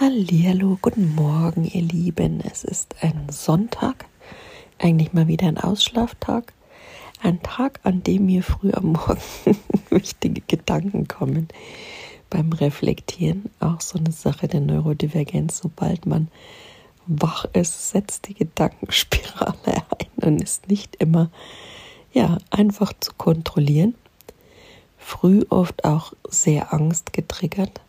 Hallihallo, guten Morgen, ihr Lieben. Es ist ein Sonntag, eigentlich mal wieder ein Ausschlaftag. Ein Tag, an dem mir früh am Morgen wichtige Gedanken kommen beim Reflektieren. Auch so eine Sache der Neurodivergenz. Sobald man wach ist, setzt die Gedankenspirale ein und ist nicht immer ja, einfach zu kontrollieren. Früh oft auch sehr angstgetriggert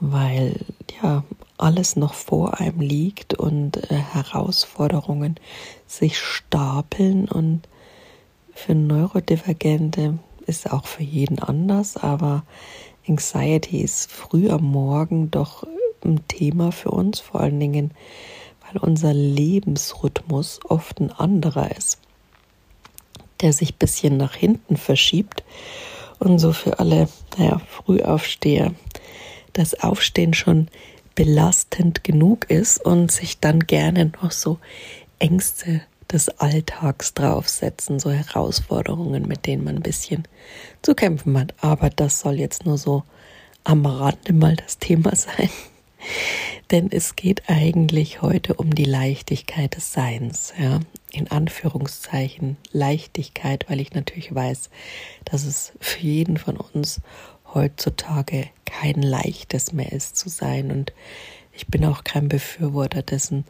weil ja alles noch vor einem liegt und äh, Herausforderungen sich stapeln und für Neurodivergente ist auch für jeden anders, aber Anxiety ist früh am Morgen doch ein Thema für uns, vor allen Dingen, weil unser Lebensrhythmus oft ein anderer ist, der sich ein bisschen nach hinten verschiebt und so für alle naja, Frühaufsteher das Aufstehen schon belastend genug ist und sich dann gerne noch so Ängste des Alltags draufsetzen, so Herausforderungen, mit denen man ein bisschen zu kämpfen hat. Aber das soll jetzt nur so am Rande mal das Thema sein. Denn es geht eigentlich heute um die Leichtigkeit des Seins, ja. In Anführungszeichen Leichtigkeit, weil ich natürlich weiß, dass es für jeden von uns heutzutage kein leichtes mehr ist zu sein. Und ich bin auch kein Befürworter dessen,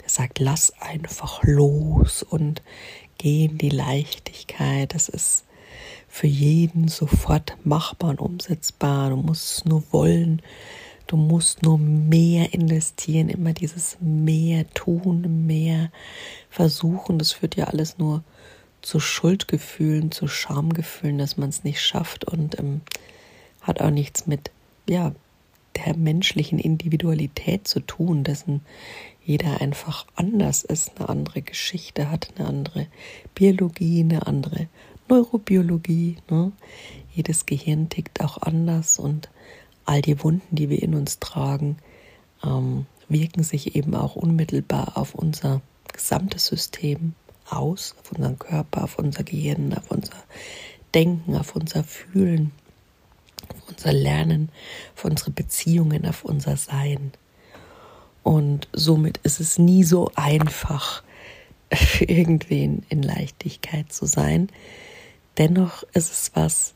der sagt, lass einfach los und geh in die Leichtigkeit. Das ist für jeden sofort machbar und umsetzbar. Du musst es nur wollen. Du musst nur mehr investieren, immer dieses mehr tun, mehr versuchen. Das führt ja alles nur zu Schuldgefühlen, zu Schamgefühlen, dass man es nicht schafft. Und ähm, hat auch nichts mit ja, der menschlichen Individualität zu tun, dessen jeder einfach anders ist, eine andere Geschichte hat, eine andere Biologie, eine andere Neurobiologie. Ne? Jedes Gehirn tickt auch anders und all die Wunden, die wir in uns tragen, ähm, wirken sich eben auch unmittelbar auf unser gesamtes System aus, auf unseren Körper, auf unser Gehirn, auf unser Denken, auf unser Fühlen unser Lernen, auf unsere Beziehungen, auf unser Sein. Und somit ist es nie so einfach, für irgendwen in Leichtigkeit zu sein. Dennoch ist es was,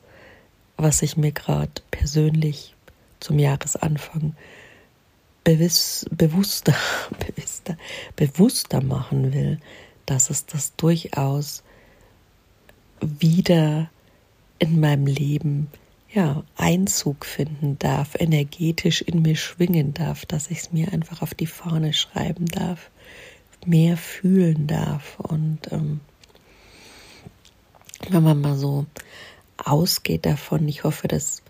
was ich mir gerade persönlich zum Jahresanfang bewusster, bewusster, bewusster, bewusster machen will, dass es das durchaus wieder in meinem Leben ja, Einzug finden darf, energetisch in mir schwingen darf, dass ich es mir einfach auf die Fahne schreiben darf, mehr fühlen darf. Und ähm, wenn man mal so ausgeht davon, ich hoffe, dass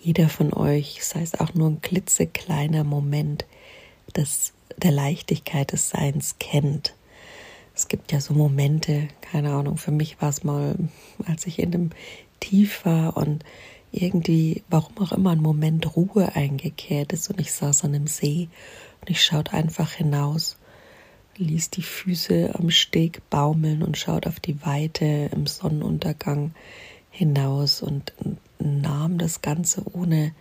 jeder von euch, sei es auch nur ein klitzekleiner Moment des, der Leichtigkeit des Seins kennt. Es gibt ja so Momente, keine Ahnung, für mich war es mal, als ich in dem Tief war und irgendwie, warum auch immer, ein Moment Ruhe eingekehrt ist und ich saß an einem See und ich schaute einfach hinaus, ließ die Füße am Steg baumeln und schaut auf die Weite im Sonnenuntergang hinaus und nahm das Ganze ohne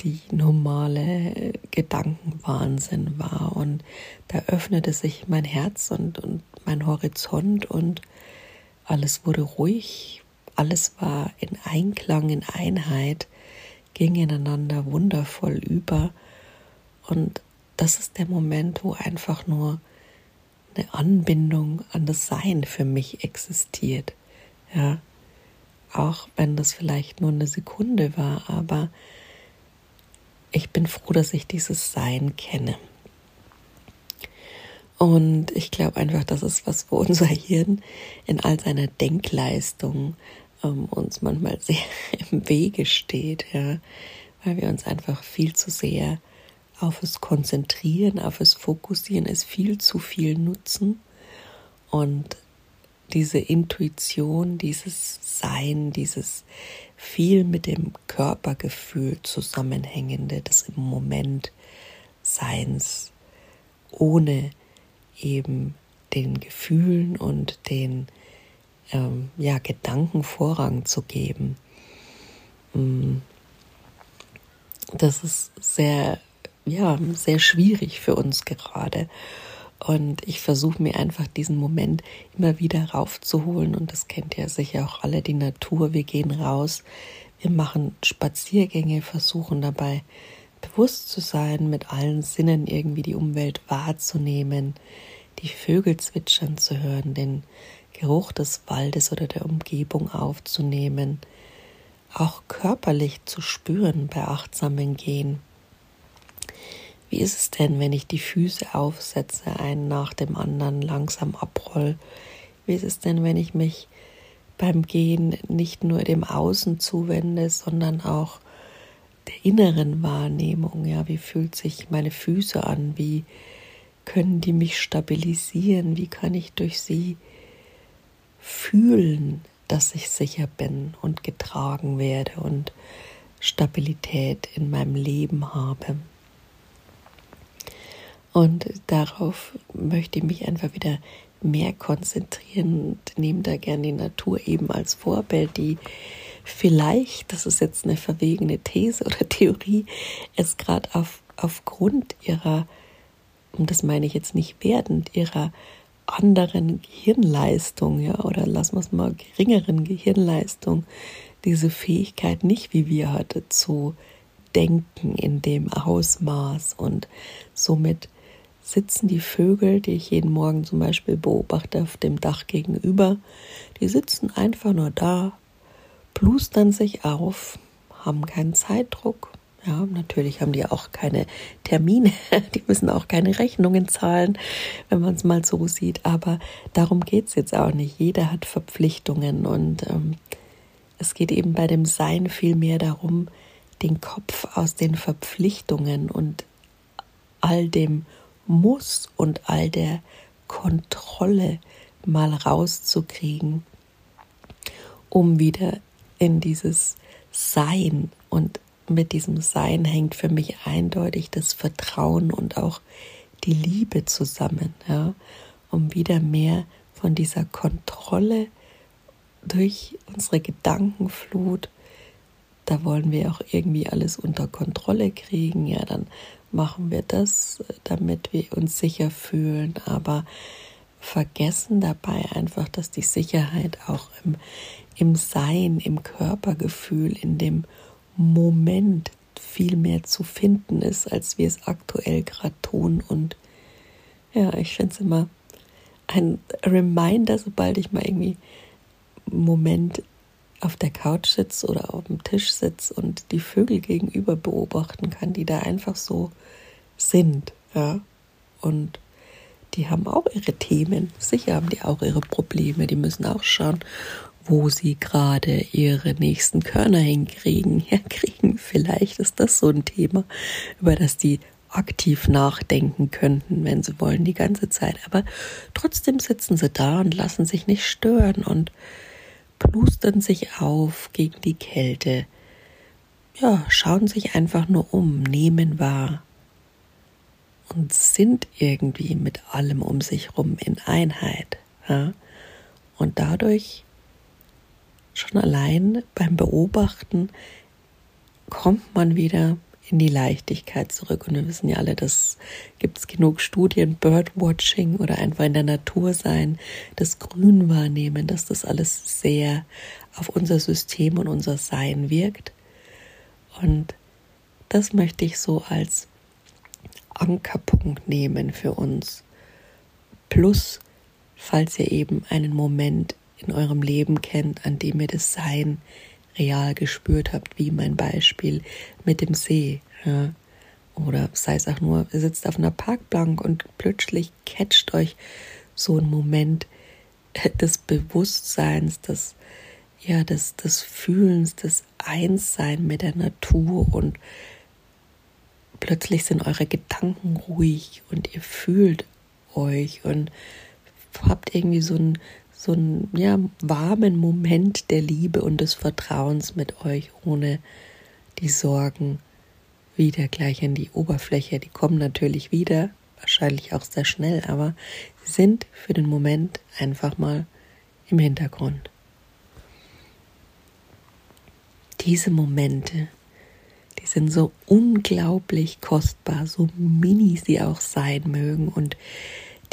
die normale Gedankenwahnsinn wahr. Und da öffnete sich mein Herz und, und mein Horizont und alles wurde ruhig, alles war in Einklang, in Einheit, ging ineinander wundervoll über. Und das ist der Moment, wo einfach nur eine Anbindung an das Sein für mich existiert. Ja, auch wenn das vielleicht nur eine Sekunde war, aber ich bin froh, dass ich dieses Sein kenne. Und ich glaube einfach, das ist was, wo unser Hirn in all seiner Denkleistung ähm, uns manchmal sehr im Wege steht, ja, weil wir uns einfach viel zu sehr auf es konzentrieren, auf es fokussieren, es viel zu viel nutzen. Und diese Intuition, dieses Sein, dieses viel mit dem Körpergefühl zusammenhängende, des im Moment Seins, ohne eben den Gefühlen und den ähm, ja, Gedanken Vorrang zu geben. Mm. Das ist sehr ja sehr schwierig für uns gerade. Und ich versuche mir einfach diesen Moment immer wieder raufzuholen. Und das kennt ja sicher auch alle, die Natur. Wir gehen raus, wir machen Spaziergänge, versuchen dabei bewusst zu sein, mit allen Sinnen irgendwie die Umwelt wahrzunehmen, die Vögel zwitschern zu hören, den Geruch des Waldes oder der Umgebung aufzunehmen, auch körperlich zu spüren bei achtsamen Gehen. Wie ist es denn, wenn ich die Füße aufsetze, einen nach dem anderen langsam abroll? Wie ist es denn, wenn ich mich beim Gehen nicht nur dem Außen zuwende, sondern auch der inneren Wahrnehmung? Ja, wie fühlt sich meine Füße an? Wie können die mich stabilisieren? Wie kann ich durch sie fühlen, dass ich sicher bin und getragen werde und Stabilität in meinem Leben habe? Und darauf möchte ich mich einfach wieder mehr konzentrieren und nehme da gerne die Natur eben als Vorbild, die vielleicht, das ist jetzt eine verwegene These oder Theorie, es gerade auf, aufgrund ihrer, und das meine ich jetzt nicht werdend, ihrer anderen Gehirnleistung, ja, oder lassen wir es mal geringeren Gehirnleistung, diese Fähigkeit nicht wie wir hatte zu denken in dem Ausmaß und somit sitzen die Vögel, die ich jeden Morgen zum Beispiel beobachte auf dem Dach gegenüber, die sitzen einfach nur da, plustern sich auf, haben keinen Zeitdruck. Ja, natürlich haben die auch keine Termine, die müssen auch keine Rechnungen zahlen, wenn man es mal so sieht. Aber darum geht es jetzt auch nicht. Jeder hat Verpflichtungen und ähm, es geht eben bei dem Sein viel mehr darum, den Kopf aus den Verpflichtungen und all dem muss und all der Kontrolle mal rauszukriegen, um wieder in dieses Sein und mit diesem Sein hängt für mich eindeutig das Vertrauen und auch die Liebe zusammen, ja, um wieder mehr von dieser Kontrolle durch unsere Gedankenflut, da wollen wir auch irgendwie alles unter Kontrolle kriegen, ja, dann machen wir das, damit wir uns sicher fühlen, aber vergessen dabei einfach, dass die Sicherheit auch im, im Sein, im Körpergefühl, in dem Moment viel mehr zu finden ist, als wir es aktuell gerade tun. Und ja, ich finde es immer ein Reminder, sobald ich mal irgendwie einen Moment auf der Couch sitze oder auf dem Tisch sitze und die Vögel gegenüber beobachten kann, die da einfach so sind. Ja? Und die haben auch ihre Themen. Sicher haben die auch ihre Probleme. Die müssen auch schauen, wo sie gerade ihre nächsten Körner hinkriegen, herkriegen. Vielleicht ist das so ein Thema, über das die aktiv nachdenken könnten, wenn sie wollen, die ganze Zeit. Aber trotzdem sitzen sie da und lassen sich nicht stören und plustern sich auf gegen die Kälte. Ja, schauen sich einfach nur um, nehmen wahr und sind irgendwie mit allem um sich rum in Einheit. Ja? Und dadurch schon allein beim Beobachten kommt man wieder in die Leichtigkeit zurück. Und wir wissen ja alle, das gibt es genug Studien, Birdwatching oder einfach in der Natur sein, das Grün wahrnehmen, dass das alles sehr auf unser System und unser Sein wirkt. Und das möchte ich so als Ankerpunkt nehmen für uns. Plus, falls ihr eben einen Moment in eurem Leben kennt, an dem ihr das Sein real gespürt habt, wie mein Beispiel mit dem See. Ja. Oder sei es auch nur, ihr sitzt auf einer Parkbank und plötzlich catcht euch so ein Moment des Bewusstseins, des, ja, des, des Fühlens, des Einssein mit der Natur und plötzlich sind eure Gedanken ruhig und ihr fühlt euch und habt irgendwie so einen, so einen ja, warmen Moment der Liebe und des Vertrauens mit euch, ohne die Sorgen wieder gleich an die Oberfläche. Die kommen natürlich wieder, wahrscheinlich auch sehr schnell, aber sie sind für den Moment einfach mal im Hintergrund. Diese Momente, die sind so unglaublich kostbar, so mini sie auch sein mögen. Und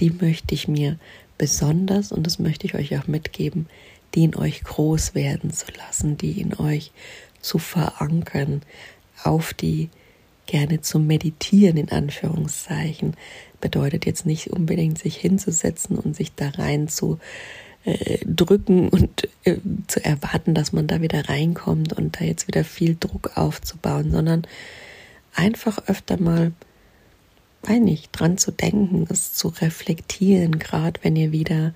die möchte ich mir besonders, und das möchte ich euch auch mitgeben, die in euch groß werden zu lassen, die in euch zu verankern, auf die gerne zu meditieren, in Anführungszeichen. Bedeutet jetzt nicht unbedingt sich hinzusetzen und sich da rein zu äh, drücken und äh, zu erwarten, dass man da wieder reinkommt und da jetzt wieder viel Druck aufzubauen, sondern einfach öfter mal, weiß nicht, dran zu denken, es zu reflektieren, gerade wenn ihr wieder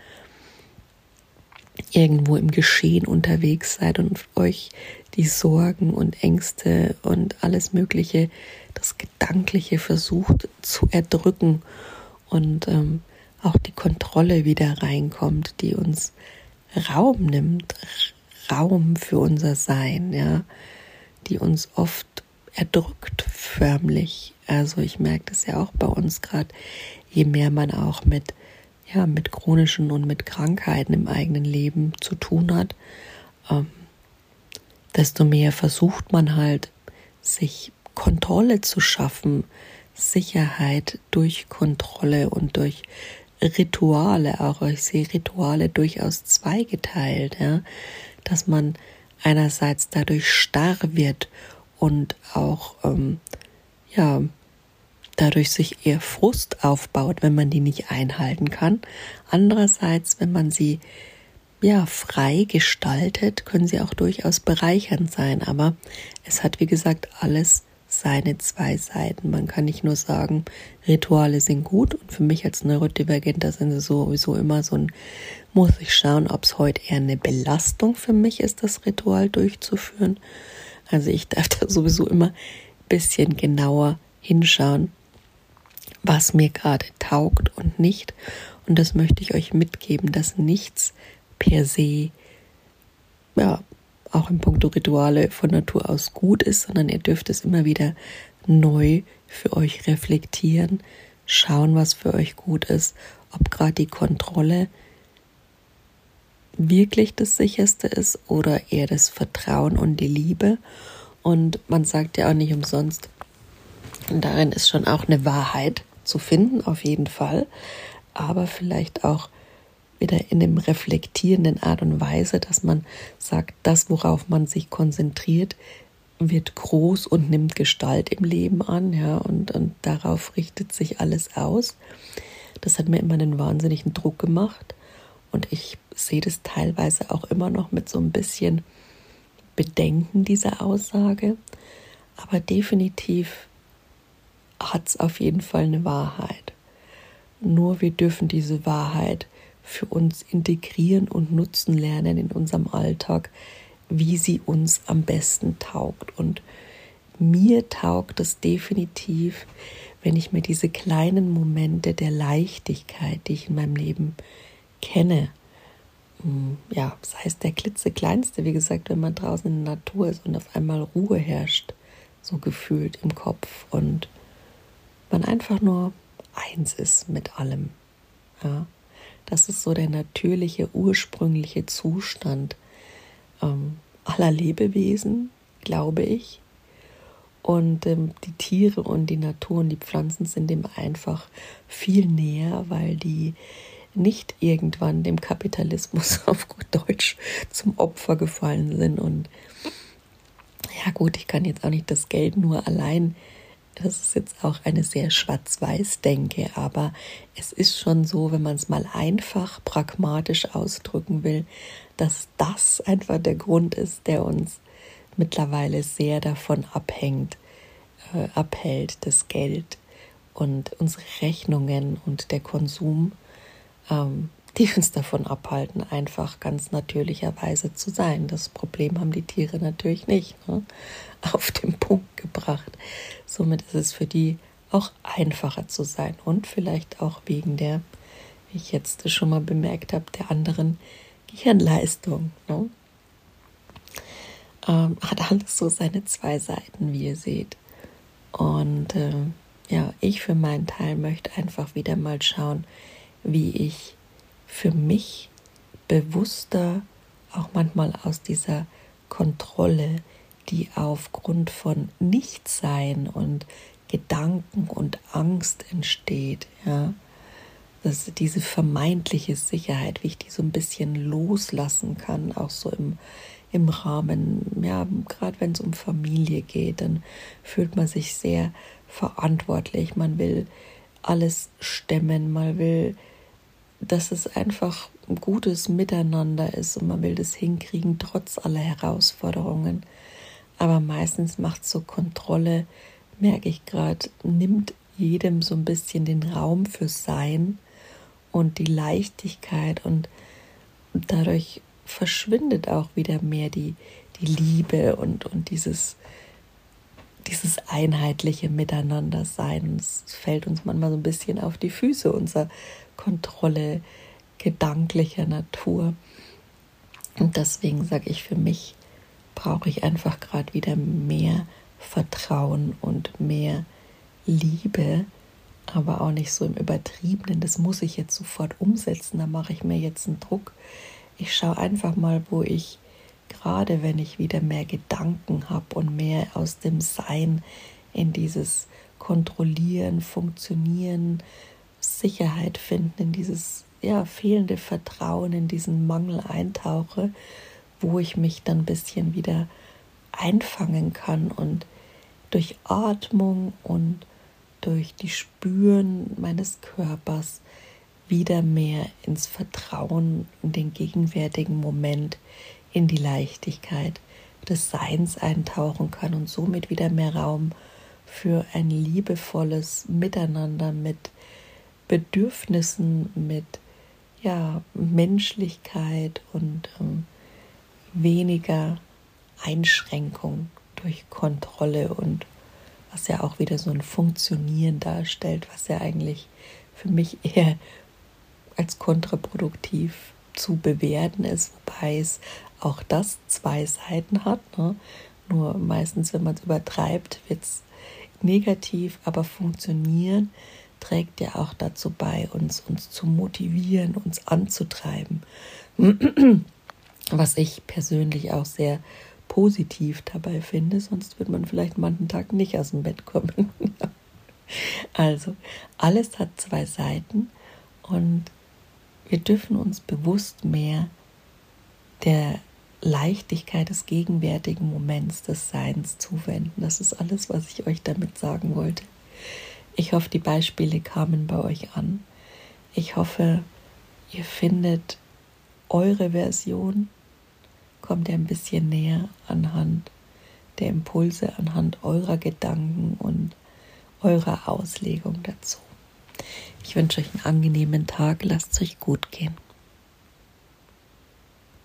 irgendwo im Geschehen unterwegs seid und euch die Sorgen und Ängste und alles Mögliche, das Gedankliche versucht zu erdrücken und ähm, auch die Kontrolle wieder reinkommt, die uns Raum nimmt, Raum für unser Sein, ja, die uns oft erdrückt förmlich. Also ich merke das ja auch bei uns gerade, je mehr man auch mit ja mit chronischen und mit Krankheiten im eigenen Leben zu tun hat, ähm, desto mehr versucht man halt, sich Kontrolle zu schaffen, Sicherheit durch Kontrolle und durch Rituale auch. Ich sehe Rituale durchaus zweigeteilt, ja, dass man einerseits dadurch starr wird und auch ähm, ja dadurch sich eher Frust aufbaut, wenn man die nicht einhalten kann. Andererseits, wenn man sie ja frei gestaltet, können sie auch durchaus bereichernd sein. Aber es hat, wie gesagt, alles seine zwei Seiten. Man kann nicht nur sagen, Rituale sind gut und für mich als Neurodivergenter sind sie sowieso immer so ein, muss ich schauen, ob es heute eher eine Belastung für mich ist, das Ritual durchzuführen. Also ich darf da sowieso immer ein bisschen genauer hinschauen, was mir gerade taugt und nicht. Und das möchte ich euch mitgeben, dass nichts per se, ja, auch im Punkt Rituale von Natur aus gut ist, sondern ihr dürft es immer wieder neu für euch reflektieren, schauen, was für euch gut ist, ob gerade die Kontrolle wirklich das sicherste ist oder eher das Vertrauen und die Liebe. Und man sagt ja auch nicht umsonst, darin ist schon auch eine Wahrheit zu finden, auf jeden Fall, aber vielleicht auch wieder in dem reflektierenden Art und Weise, dass man sagt, das, worauf man sich konzentriert, wird groß und nimmt Gestalt im Leben an, ja, und, und darauf richtet sich alles aus. Das hat mir immer einen wahnsinnigen Druck gemacht und ich sehe das teilweise auch immer noch mit so ein bisschen Bedenken dieser Aussage, aber definitiv hat es auf jeden Fall eine Wahrheit. Nur wir dürfen diese Wahrheit für uns integrieren und nutzen lernen in unserem Alltag, wie sie uns am besten taugt. Und mir taugt es definitiv, wenn ich mir diese kleinen Momente der Leichtigkeit, die ich in meinem Leben kenne, hm, ja, sei es der klitzekleinste, wie gesagt, wenn man draußen in der Natur ist und auf einmal Ruhe herrscht, so gefühlt im Kopf und man einfach nur eins ist mit allem. Ja. Das ist so der natürliche, ursprüngliche Zustand ähm, aller Lebewesen, glaube ich. Und ähm, die Tiere und die Natur und die Pflanzen sind dem einfach viel näher, weil die nicht irgendwann dem Kapitalismus auf gut Deutsch zum Opfer gefallen sind. Und ja gut, ich kann jetzt auch nicht das Geld nur allein das ist jetzt auch eine sehr schwarz-weiß-Denke, aber es ist schon so, wenn man es mal einfach pragmatisch ausdrücken will, dass das einfach der Grund ist, der uns mittlerweile sehr davon abhängt, äh, abhält, das Geld und unsere Rechnungen und der Konsum, ähm, die uns davon abhalten, einfach ganz natürlicherweise zu sein. Das Problem haben die Tiere natürlich nicht ne? auf den Punkt gebracht. Somit ist es für die auch einfacher zu sein und vielleicht auch wegen der, wie ich jetzt schon mal bemerkt habe, der anderen Gehirnleistung. Ne? Ähm, hat alles so seine zwei Seiten, wie ihr seht. Und äh, ja, ich für meinen Teil möchte einfach wieder mal schauen, wie ich für mich bewusster auch manchmal aus dieser Kontrolle die aufgrund von Nichtsein und Gedanken und Angst entsteht, ja, dass diese vermeintliche Sicherheit, wie ich die so ein bisschen loslassen kann, auch so im, im Rahmen, ja, gerade wenn es um Familie geht, dann fühlt man sich sehr verantwortlich, man will alles stemmen, man will, dass es einfach ein gutes Miteinander ist und man will das hinkriegen, trotz aller Herausforderungen. Aber meistens macht so Kontrolle, merke ich gerade, nimmt jedem so ein bisschen den Raum für Sein und die Leichtigkeit und dadurch verschwindet auch wieder mehr die, die Liebe und, und dieses, dieses einheitliche Miteinandersein. Es fällt uns manchmal so ein bisschen auf die Füße, unsere Kontrolle gedanklicher Natur. Und deswegen sage ich für mich, brauche ich einfach gerade wieder mehr Vertrauen und mehr Liebe, aber auch nicht so im Übertriebenen, das muss ich jetzt sofort umsetzen, da mache ich mir jetzt einen Druck. Ich schaue einfach mal, wo ich gerade, wenn ich wieder mehr Gedanken habe und mehr aus dem Sein in dieses Kontrollieren, Funktionieren, Sicherheit finden, in dieses ja, fehlende Vertrauen, in diesen Mangel eintauche, wo ich mich dann ein bisschen wieder einfangen kann und durch Atmung und durch die Spüren meines Körpers wieder mehr ins Vertrauen in den gegenwärtigen Moment, in die Leichtigkeit des Seins eintauchen kann und somit wieder mehr Raum für ein liebevolles Miteinander mit Bedürfnissen, mit ja, Menschlichkeit und ähm, weniger Einschränkung durch Kontrolle und was ja auch wieder so ein Funktionieren darstellt, was ja eigentlich für mich eher als kontraproduktiv zu bewerten ist, wobei es auch das zwei Seiten hat. Ne? Nur meistens, wenn man es übertreibt, wird es negativ, aber funktionieren trägt ja auch dazu bei, uns, uns zu motivieren, uns anzutreiben. Was ich persönlich auch sehr positiv dabei finde, sonst wird man vielleicht manchen Tag nicht aus dem Bett kommen. also, alles hat zwei Seiten und wir dürfen uns bewusst mehr der Leichtigkeit des gegenwärtigen Moments des Seins zuwenden. Das ist alles, was ich euch damit sagen wollte. Ich hoffe, die Beispiele kamen bei euch an. Ich hoffe, ihr findet eure Version kommt ihr ein bisschen näher anhand der Impulse, anhand eurer Gedanken und eurer Auslegung dazu. Ich wünsche euch einen angenehmen Tag, lasst es euch gut gehen.